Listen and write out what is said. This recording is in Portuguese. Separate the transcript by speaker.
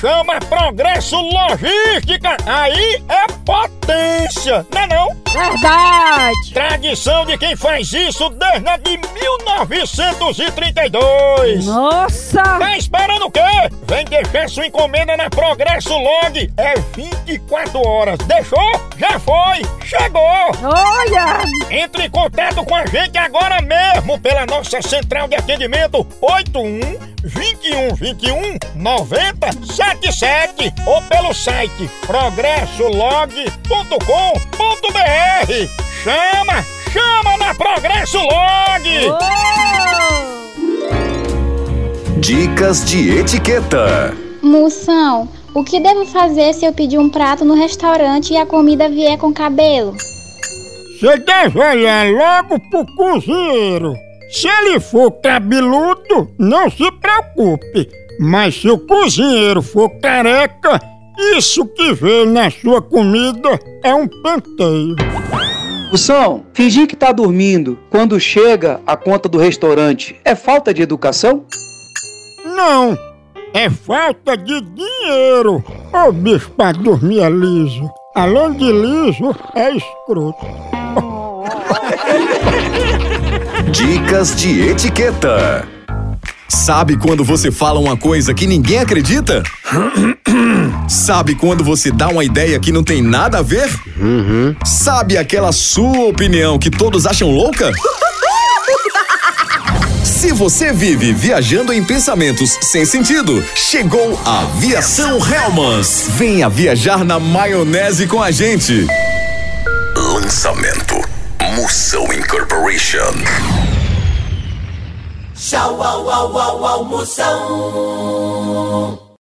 Speaker 1: Chama, Progresso Logística. Aí é potência, não é não?
Speaker 2: Verdade!
Speaker 1: Tradição de quem faz isso desde a de 1932.
Speaker 2: Nossa!
Speaker 1: Tá esperando o quê? Vem deixar sua encomenda na Progresso Log. É 24 horas. Deixou? Já foi. Chegou.
Speaker 2: Olha!
Speaker 1: Entre em contato com a gente agora mesmo pela nossa central de atendimento 81 21 21 90 77 ou pelo site progressolog.com.br. Chama, chama na Progresso Log.
Speaker 2: Oh!
Speaker 3: Dicas de etiqueta.
Speaker 4: Moção, o que devo fazer se eu pedir um prato no restaurante e a comida vier com cabelo?
Speaker 1: Você deve olhar logo pro cozinheiro. Se ele for cabeludo, não se preocupe. Mas se o cozinheiro for careca, isso que veio na sua comida é um penteio.
Speaker 5: Moção, fingir que tá dormindo quando chega a conta do restaurante é falta de educação?
Speaker 1: Não, é falta de dinheiro. Ô bicho pra dormir é liso. Além de liso, é escroto.
Speaker 3: Dicas de etiqueta. Sabe quando você fala uma coisa que ninguém acredita? Sabe quando você dá uma ideia que não tem nada a ver? Sabe aquela sua opinião que todos acham louca? Se você vive viajando em pensamentos sem sentido, chegou a Aviação Helmans. Venha viajar na maionese com a gente. Lançamento Moção Incorporation.
Speaker 6: Tchau, au, au, au, au, moção.